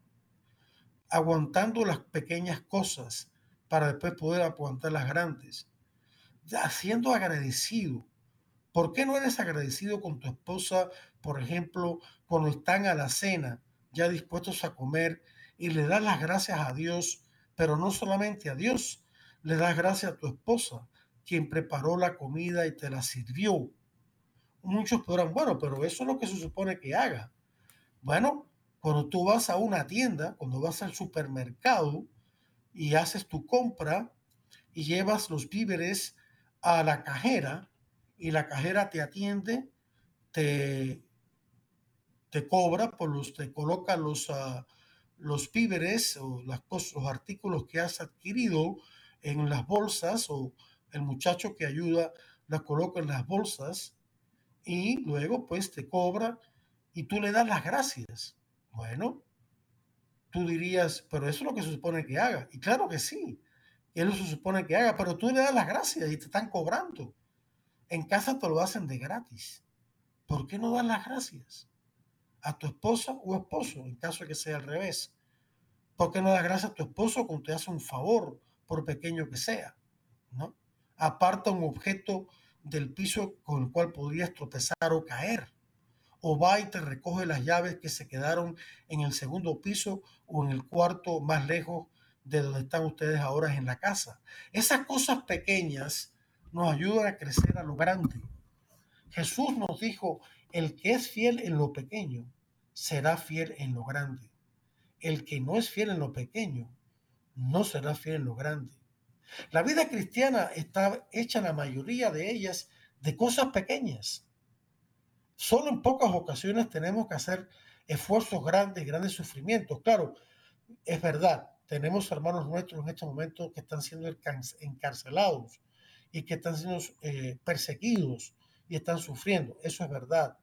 aguantando las pequeñas cosas para después poder aguantar las grandes, siendo agradecido, ¿Por qué no eres agradecido con tu esposa, por ejemplo, cuando están a la cena, ya dispuestos a comer, y le das las gracias a Dios, pero no solamente a Dios, le das gracias a tu esposa, quien preparó la comida y te la sirvió? Muchos podrán, bueno, pero eso es lo que se supone que haga. Bueno, cuando tú vas a una tienda, cuando vas al supermercado y haces tu compra y llevas los víveres a la cajera, y la cajera te atiende, te, te cobra, por los, te coloca los, uh, los víveres o las los artículos que has adquirido en las bolsas o el muchacho que ayuda la coloca en las bolsas y luego pues te cobra y tú le das las gracias. Bueno, tú dirías, pero eso es lo que se supone que haga. Y claro que sí, eso se supone que haga, pero tú le das las gracias y te están cobrando. En casa te lo hacen de gratis. ¿Por qué no das las gracias a tu esposa o esposo, en caso de que sea al revés? ¿Por qué no das gracias a tu esposo cuando te hace un favor, por pequeño que sea? ¿no? Aparta un objeto del piso con el cual podrías tropezar o caer. O va y te recoge las llaves que se quedaron en el segundo piso o en el cuarto más lejos de donde están ustedes ahora en la casa. Esas cosas pequeñas nos ayuda a crecer a lo grande. Jesús nos dijo, el que es fiel en lo pequeño, será fiel en lo grande. El que no es fiel en lo pequeño, no será fiel en lo grande. La vida cristiana está hecha la mayoría de ellas de cosas pequeñas. Solo en pocas ocasiones tenemos que hacer esfuerzos grandes, grandes sufrimientos. Claro, es verdad, tenemos hermanos nuestros en estos momentos que están siendo encarcelados y que están siendo eh, perseguidos y están sufriendo. Eso es verdad.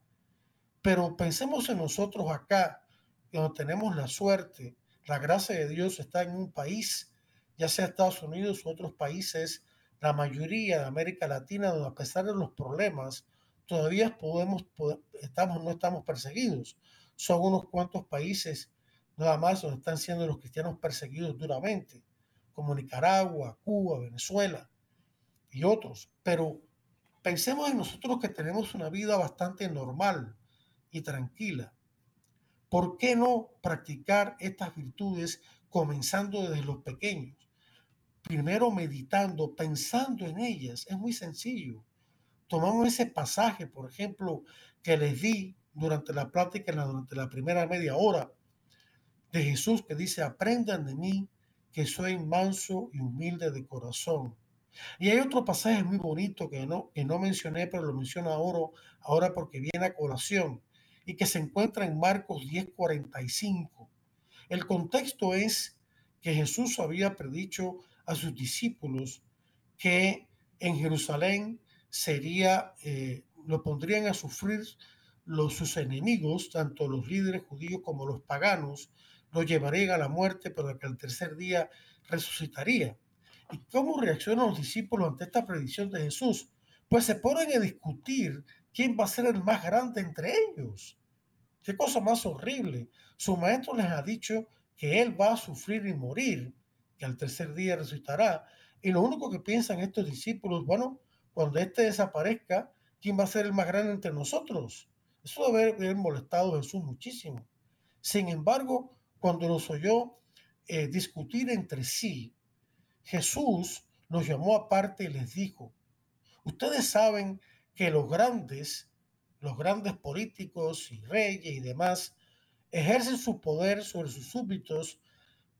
Pero pensemos en nosotros acá, que tenemos la suerte, la gracia de Dios está en un país, ya sea Estados Unidos u otros países, la mayoría de América Latina, donde a pesar de los problemas, todavía podemos, estamos, no estamos perseguidos. Son unos cuantos países nada más donde están siendo los cristianos perseguidos duramente como Nicaragua, Cuba, Venezuela y otros. Pero pensemos en nosotros que tenemos una vida bastante normal y tranquila. ¿Por qué no practicar estas virtudes comenzando desde los pequeños? Primero meditando, pensando en ellas. Es muy sencillo. Tomamos ese pasaje, por ejemplo, que les di durante la plática, durante la primera media hora de Jesús, que dice, aprendan de mí, que soy manso y humilde de corazón. Y hay otro pasaje muy bonito que no, que no mencioné, pero lo menciono ahora, ahora porque viene a colación y que se encuentra en Marcos 10:45. El contexto es que Jesús había predicho a sus discípulos que en Jerusalén sería, eh, lo pondrían a sufrir los, sus enemigos, tanto los líderes judíos como los paganos, lo llevarían a la muerte, pero que al tercer día resucitaría. ¿Y cómo reaccionan los discípulos ante esta predicción de Jesús? Pues se ponen a discutir quién va a ser el más grande entre ellos. Qué cosa más horrible. Su maestro les ha dicho que él va a sufrir y morir, que al tercer día resucitará. Y lo único que piensan estos discípulos, bueno, cuando éste desaparezca, ¿quién va a ser el más grande entre nosotros? Eso debe haber molestado a Jesús muchísimo. Sin embargo, cuando los oyó eh, discutir entre sí, Jesús los llamó aparte y les dijo, ustedes saben que los grandes, los grandes políticos y reyes y demás, ejercen su poder sobre sus súbditos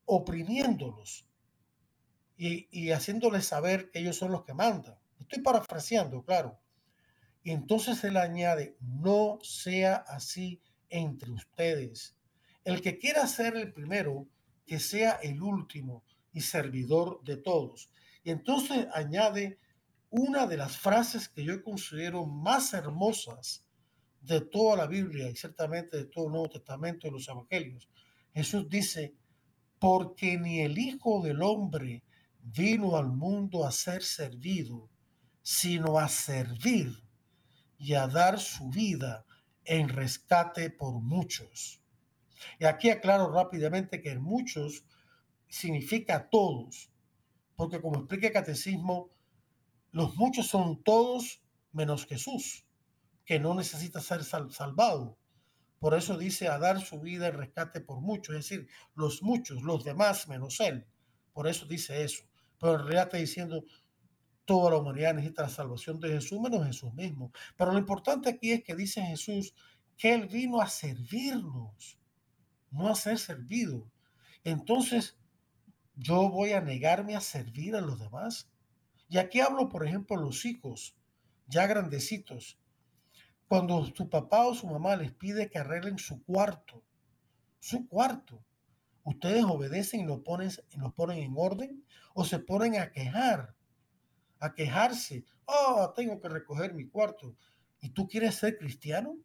oprimiéndolos y, haciéndoles saber que ellos son los que mandan. Estoy parafraseando, claro. Y entonces él añade, no sea así entre ustedes el que quiera ser el primero, que sea el último y servidor de todos. Y entonces añade una de las frases que yo considero más hermosas de toda la Biblia y ciertamente de todo el Nuevo Testamento y los Evangelios. Jesús dice, porque ni el Hijo del Hombre vino al mundo a ser servido, sino a servir y a dar su vida en rescate por muchos. Y aquí aclaro rápidamente que muchos significa todos, porque como explica el catecismo, los muchos son todos menos Jesús, que no necesita ser salvado. Por eso dice a dar su vida en rescate por muchos, es decir, los muchos, los demás menos él. Por eso dice eso. Pero en realidad está diciendo toda la humanidad necesita la salvación de Jesús menos Jesús mismo. Pero lo importante aquí es que dice Jesús que él vino a servirnos no a ser servido. Entonces, yo voy a negarme a servir a los demás. Y aquí hablo, por ejemplo, los hijos, ya grandecitos. Cuando su papá o su mamá les pide que arreglen su cuarto, su cuarto, ustedes obedecen y lo ponen, lo ponen en orden o se ponen a quejar, a quejarse. Oh, tengo que recoger mi cuarto. ¿Y tú quieres ser cristiano?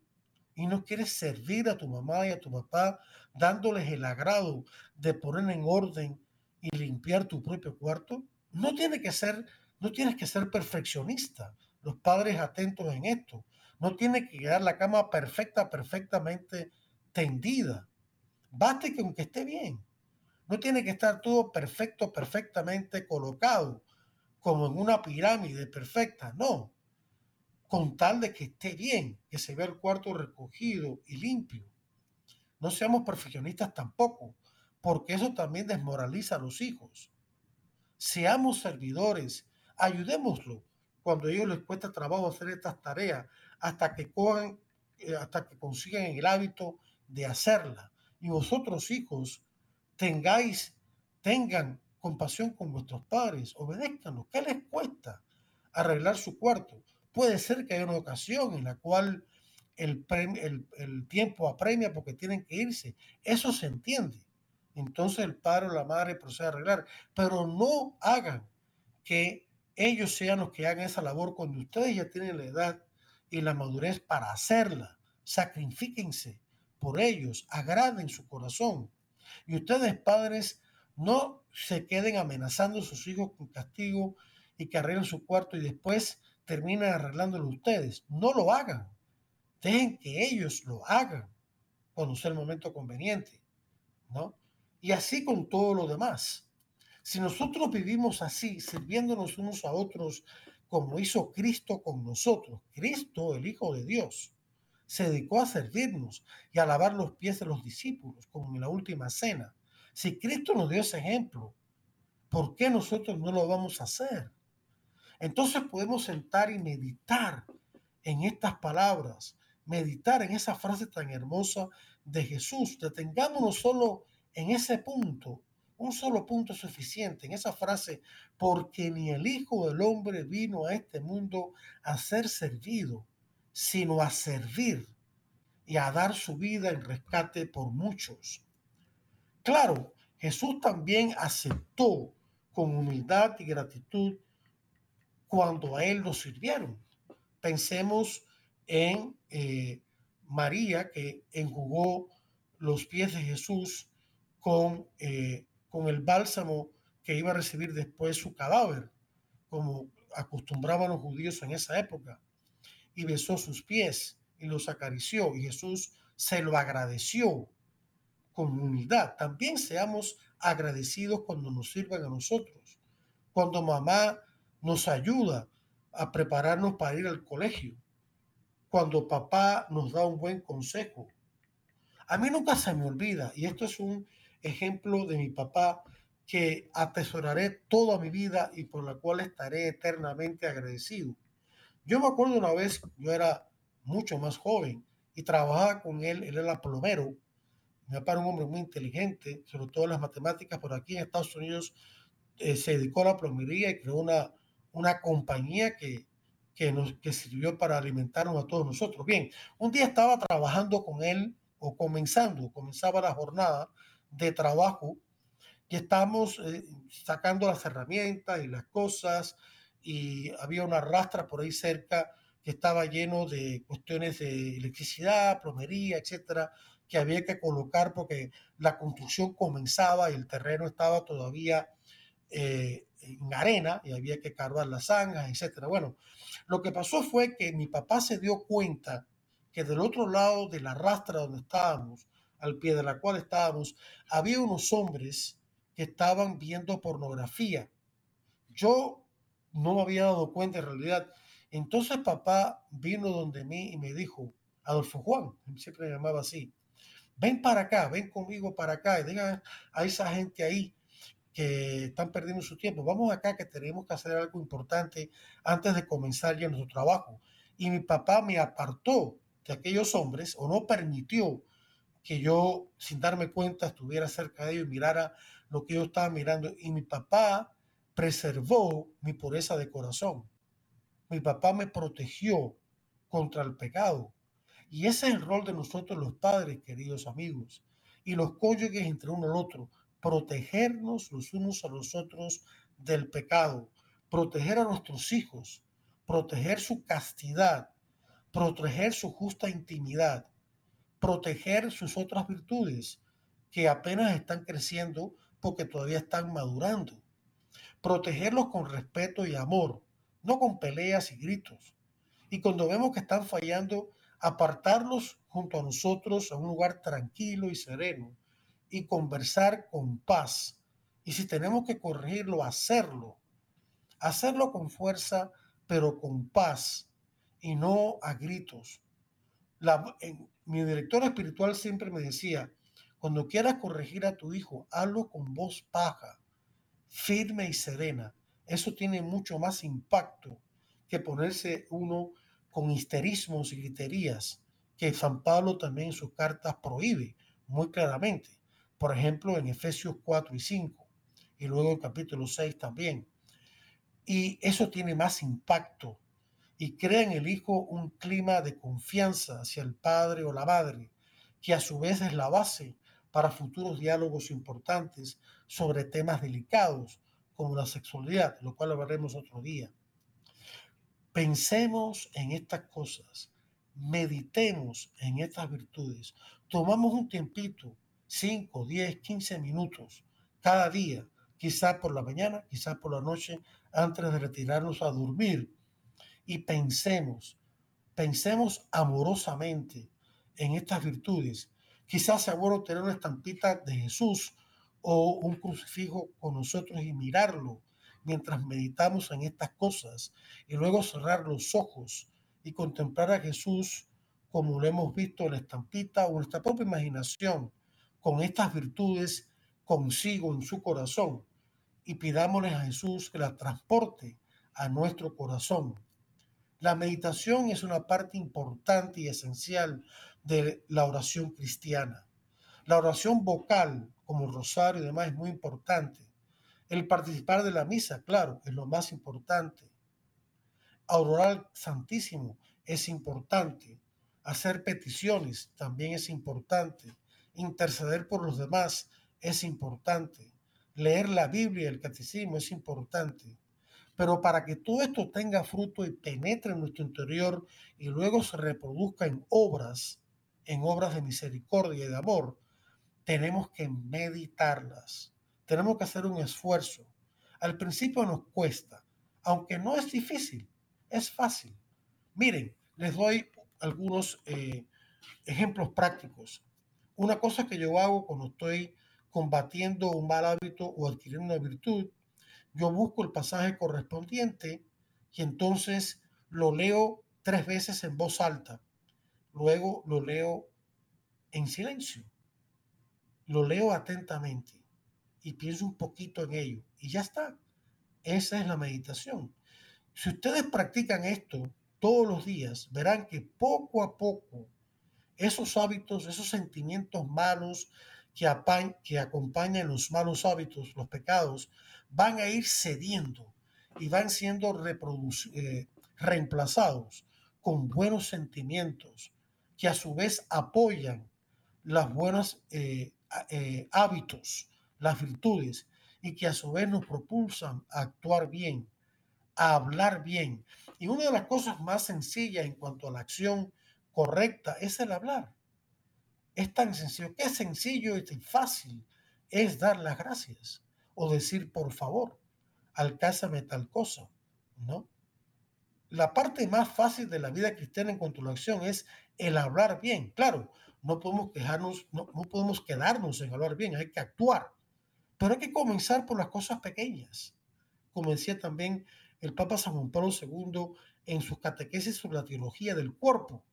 y no quieres servir a tu mamá y a tu papá dándoles el agrado de poner en orden y limpiar tu propio cuarto, no tiene que ser, no tienes que ser perfeccionista. Los padres atentos en esto. No tiene que quedar la cama perfecta, perfectamente tendida. Baste que aunque esté bien. No tiene que estar todo perfecto, perfectamente colocado, como en una pirámide perfecta. No con tal de que esté bien, que se vea el cuarto recogido y limpio. No seamos perfeccionistas tampoco, porque eso también desmoraliza a los hijos. Seamos servidores, ayudémoslo cuando a ellos les cuesta trabajo hacer estas tareas, hasta que cojan, eh, hasta que consigan el hábito de hacerla. Y vosotros, hijos, tengáis, tengan compasión con vuestros padres, obedézcanlos. ¿Qué les cuesta arreglar su cuarto? Puede ser que haya una ocasión en la cual el, el, tiempo apremia porque tienen que irse. Eso se entiende. Entonces el padre o la madre procede a arreglar. Pero no hagan que ellos sean los que hagan esa labor cuando ustedes ya tienen la edad y la madurez para hacerla. Sacrifíquense por ellos, agraden su corazón. Y ustedes, padres, no se queden amenazando a sus hijos con castigo y que arreglen su cuarto y después terminen arreglándolo ustedes. No lo hagan. Dejen que ellos lo hagan cuando sea el momento conveniente, ¿no? Y así con todo lo demás. Si nosotros vivimos así, sirviéndonos unos a otros como hizo Cristo con nosotros, Cristo, el Hijo de Dios, se dedicó a servirnos y a lavar los pies de los discípulos, como en la última cena. Si Cristo nos dio ese ejemplo, ¿por qué nosotros no lo vamos a hacer? Entonces podemos sentar y meditar en estas palabras, meditar en esa frase tan hermosa de Jesús. Detengámonos solo en ese punto, un solo punto suficiente, en esa frase, porque ni el Hijo del Hombre vino a este mundo a ser servido, sino a servir y a dar su vida en rescate por muchos. Claro, Jesús también aceptó con humildad y gratitud cuando a él lo sirvieron. Pensemos en eh, María que enjugó los pies de Jesús con, eh, con el bálsamo que iba a recibir después su cadáver, como acostumbraban los judíos en esa época, y besó sus pies y los acarició, y Jesús se lo agradeció con humildad. También seamos agradecidos cuando nos sirvan a nosotros, cuando mamá nos ayuda a prepararnos para ir al colegio, cuando papá nos da un buen consejo. A mí nunca se me olvida, y esto es un ejemplo de mi papá que atesoraré toda mi vida y por la cual estaré eternamente agradecido. Yo me acuerdo una vez, yo era mucho más joven y trabajaba con él, él era plomero. Mi papá era un hombre muy inteligente, sobre todo en las matemáticas, por aquí en Estados Unidos eh, se dedicó a la plomería y creó una, una compañía que, que, nos, que sirvió para alimentarnos a todos nosotros. Bien, un día estaba trabajando con él o comenzando, comenzaba la jornada de trabajo y estábamos eh, sacando las herramientas y las cosas y había una rastra por ahí cerca que estaba lleno de cuestiones de electricidad, plomería, etcétera, que había que colocar porque la construcción comenzaba y el terreno estaba todavía eh, en arena y había que cargar las zanjas, etcétera. Bueno, lo que pasó fue que mi papá se dio cuenta que del otro lado de la rastra donde estábamos, al pie de la cual estábamos, había unos hombres que estaban viendo pornografía. Yo no me había dado cuenta en realidad. Entonces papá vino donde mí y me dijo, Adolfo Juan, siempre me llamaba así, ven para acá, ven conmigo para acá y diga a esa gente ahí que están perdiendo su tiempo. Vamos acá que tenemos que hacer algo importante antes de comenzar ya nuestro trabajo. Y mi papá me apartó de aquellos hombres o no permitió que yo, sin darme cuenta, estuviera cerca de ellos y mirara lo que yo estaba mirando. Y mi papá preservó mi pureza de corazón. Mi papá me protegió contra el pecado. Y ese es el rol de nosotros los padres, queridos amigos, y los cónyuges entre uno al otro protegernos los unos a los otros del pecado, proteger a nuestros hijos, proteger su castidad, proteger su justa intimidad, proteger sus otras virtudes que apenas están creciendo porque todavía están madurando. Protegerlos con respeto y amor, no con peleas y gritos. Y cuando vemos que están fallando, apartarlos junto a nosotros a un lugar tranquilo y sereno y conversar con paz. Y si tenemos que corregirlo, hacerlo. Hacerlo con fuerza, pero con paz y no a gritos. Mi director espiritual siempre me decía, cuando quieras corregir a tu hijo, hazlo con voz baja, firme y serena. Eso tiene mucho más impacto que ponerse uno con histerismos y griterías, que San Pablo también en sus cartas prohíbe muy claramente por ejemplo, en Efesios 4 y 5, y luego en capítulo 6 también. Y eso tiene más impacto y crea en el hijo un clima de confianza hacia el padre o la madre, que a su vez es la base para futuros diálogos importantes sobre temas delicados como la sexualidad, lo cual hablaremos otro día. Pensemos en estas cosas, meditemos en estas virtudes, tomamos un tiempito 5, 10, 15 minutos cada día, quizá por la mañana, quizá por la noche, antes de retirarnos a dormir. Y pensemos, pensemos amorosamente en estas virtudes. Quizás sea bueno tener una estampita de Jesús o un crucifijo con nosotros y mirarlo mientras meditamos en estas cosas y luego cerrar los ojos y contemplar a Jesús como lo hemos visto en la estampita o nuestra propia imaginación, con estas virtudes consigo en su corazón y pidámosle a Jesús que la transporte a nuestro corazón. La meditación es una parte importante y esencial de la oración cristiana. La oración vocal, como el rosario y demás, es muy importante. El participar de la misa, claro, es lo más importante. Adorar Santísimo es importante. Hacer peticiones también es importante. Interceder por los demás es importante. Leer la Biblia y el catecismo es importante. Pero para que todo esto tenga fruto y penetre en nuestro interior y luego se reproduzca en obras, en obras de misericordia y de amor, tenemos que meditarlas. Tenemos que hacer un esfuerzo. Al principio nos cuesta, aunque no es difícil, es fácil. Miren, les doy algunos eh, ejemplos prácticos. Una cosa que yo hago cuando estoy combatiendo un mal hábito o adquiriendo una virtud, yo busco el pasaje correspondiente y entonces lo leo tres veces en voz alta. Luego lo leo en silencio. Lo leo atentamente y pienso un poquito en ello. Y ya está. Esa es la meditación. Si ustedes practican esto todos los días, verán que poco a poco esos hábitos, esos sentimientos malos que, acompañan los malos hábitos, los pecados, van a ir cediendo y van siendo eh, reemplazados con buenos sentimientos que a su vez apoyan las buenas eh, eh, hábitos, las virtudes y que a su vez nos propulsan a actuar bien, a hablar bien. Y una de las cosas más sencillas en cuanto a la acción correcta es el hablar. Es tan sencillo, qué sencillo y fácil es dar las gracias o decir por favor, alcázame tal cosa, ¿no? La parte más fácil de la vida cristiana en cuanto a la acción es el hablar bien. Claro, no podemos quejarnos, no, no podemos quedarnos en hablar bien, hay que actuar. Pero hay que comenzar por las cosas pequeñas. Como decía también el Papa San Juan Pablo II en sus catequesis sobre la teología del cuerpo,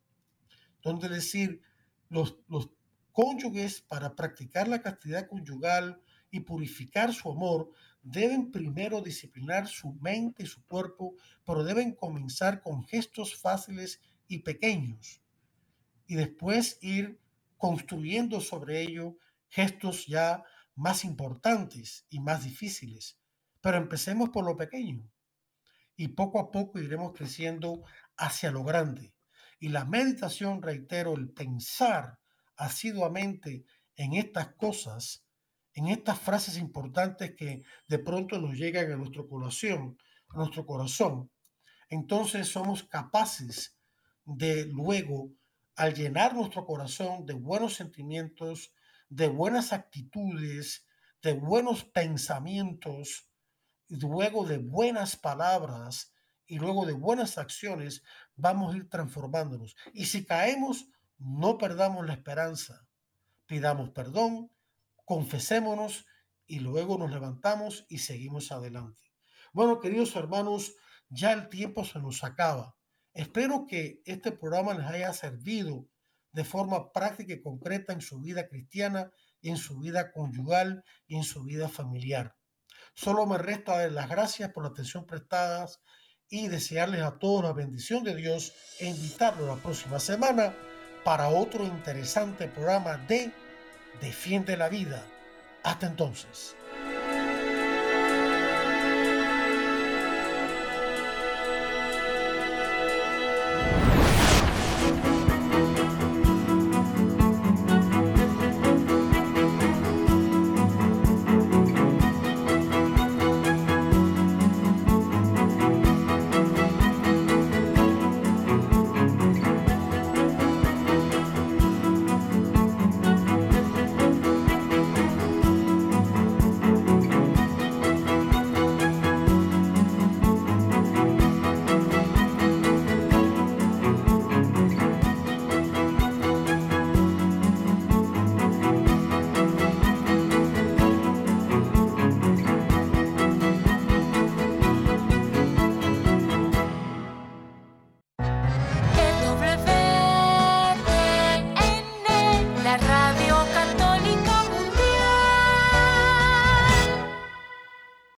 donde decir, los, cónyuges para practicar la castidad conyugal y purificar su amor deben primero disciplinar su mente y su cuerpo, pero deben comenzar con gestos fáciles y pequeños y después ir construyendo sobre ello gestos ya más importantes y más difíciles. Pero empecemos por lo pequeño y poco a poco iremos creciendo hacia lo grande. Y la meditación, reitero, el pensar asiduamente en estas cosas, en estas frases importantes que de pronto nos llegan a nuestro corazón, a nuestro corazón, entonces somos capaces de luego, al llenar nuestro corazón de buenos sentimientos, de buenas actitudes, de buenos pensamientos, luego de buenas palabras y luego de buenas acciones, vamos a ir transformándonos. Y si caemos, no perdamos la esperanza. Pidamos perdón, confesémonos y luego nos levantamos y seguimos adelante. Bueno, queridos hermanos, ya el tiempo se nos acaba. Espero que este programa les haya servido de forma práctica y concreta en su vida cristiana, en su vida conyugal y en su vida familiar. Solo me resta dar las gracias por la atención prestada y desearles a todos la bendición de Dios e invitarlos la próxima semana para otro interesante programa de Defiende la Vida. Hasta entonces.